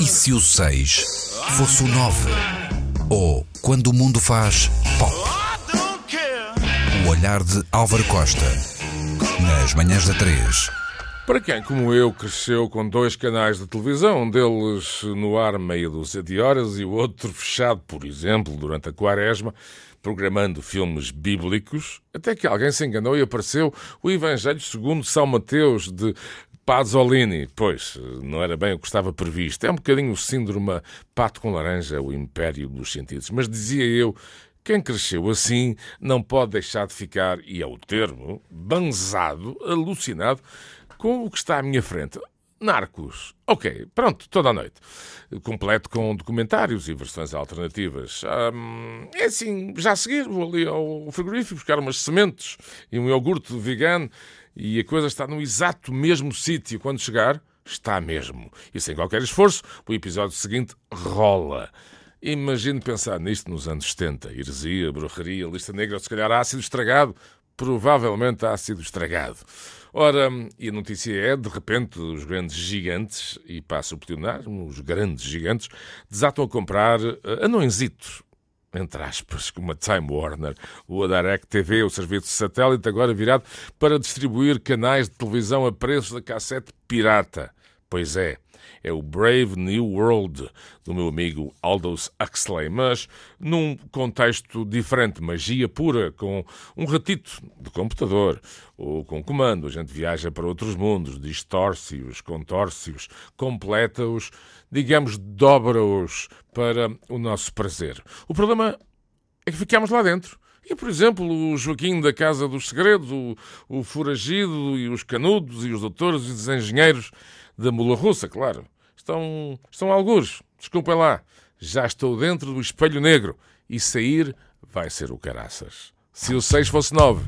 E se o 6 fosse o 9? Ou quando o mundo faz pop? O olhar de Álvaro Costa. Nas manhãs da 3. Para quem, como eu, cresceu com dois canais de televisão, um deles no ar meia dúzia de horas e o outro fechado, por exemplo, durante a quaresma, programando filmes bíblicos, até que alguém se enganou e apareceu o Evangelho segundo São Mateus de Pasolini. Pois, não era bem o que estava previsto. É um bocadinho o síndrome pato com laranja, o império dos sentidos. Mas dizia eu quem cresceu assim não pode deixar de ficar, e é o termo, banzado, alucinado com o que está à minha frente. Narcos. Ok, pronto, toda a noite. Completo com documentários e versões alternativas. É assim, já a seguir vou ali ao frigorífico buscar umas sementes e um iogurte vegan e a coisa está no exato mesmo sítio. Quando chegar, está mesmo. E sem qualquer esforço, o episódio seguinte rola. Imagino pensar nisto nos anos 70. Heresia, bruxaria, lista negra, se calhar ácido estragado. Provavelmente ácido estragado. Ora, e a notícia é, de repente, os grandes gigantes, e passo a plenar, os grandes gigantes, desatam a comprar uh, anõezitos, entre aspas, como a Time Warner, ou a Direct TV, o serviço de satélite agora virado para distribuir canais de televisão a preço da cassete pirata. Pois é, é o Brave New World do meu amigo Aldous Huxley, mas num contexto diferente, magia pura, com um ratito de computador ou com comando. A gente viaja para outros mundos, distorce-os, contorce-os, completa-os, digamos, dobra-os para o nosso prazer. O problema é que ficamos lá dentro. E, por exemplo, o Joaquim da Casa dos Segredos, o, o Foragido e os Canudos e os Doutores e os Engenheiros da Mula Russa, claro. Estão, estão algures. Desculpem lá. Já estou dentro do espelho negro. E sair vai ser o caraças. Se o 6 fosse 9.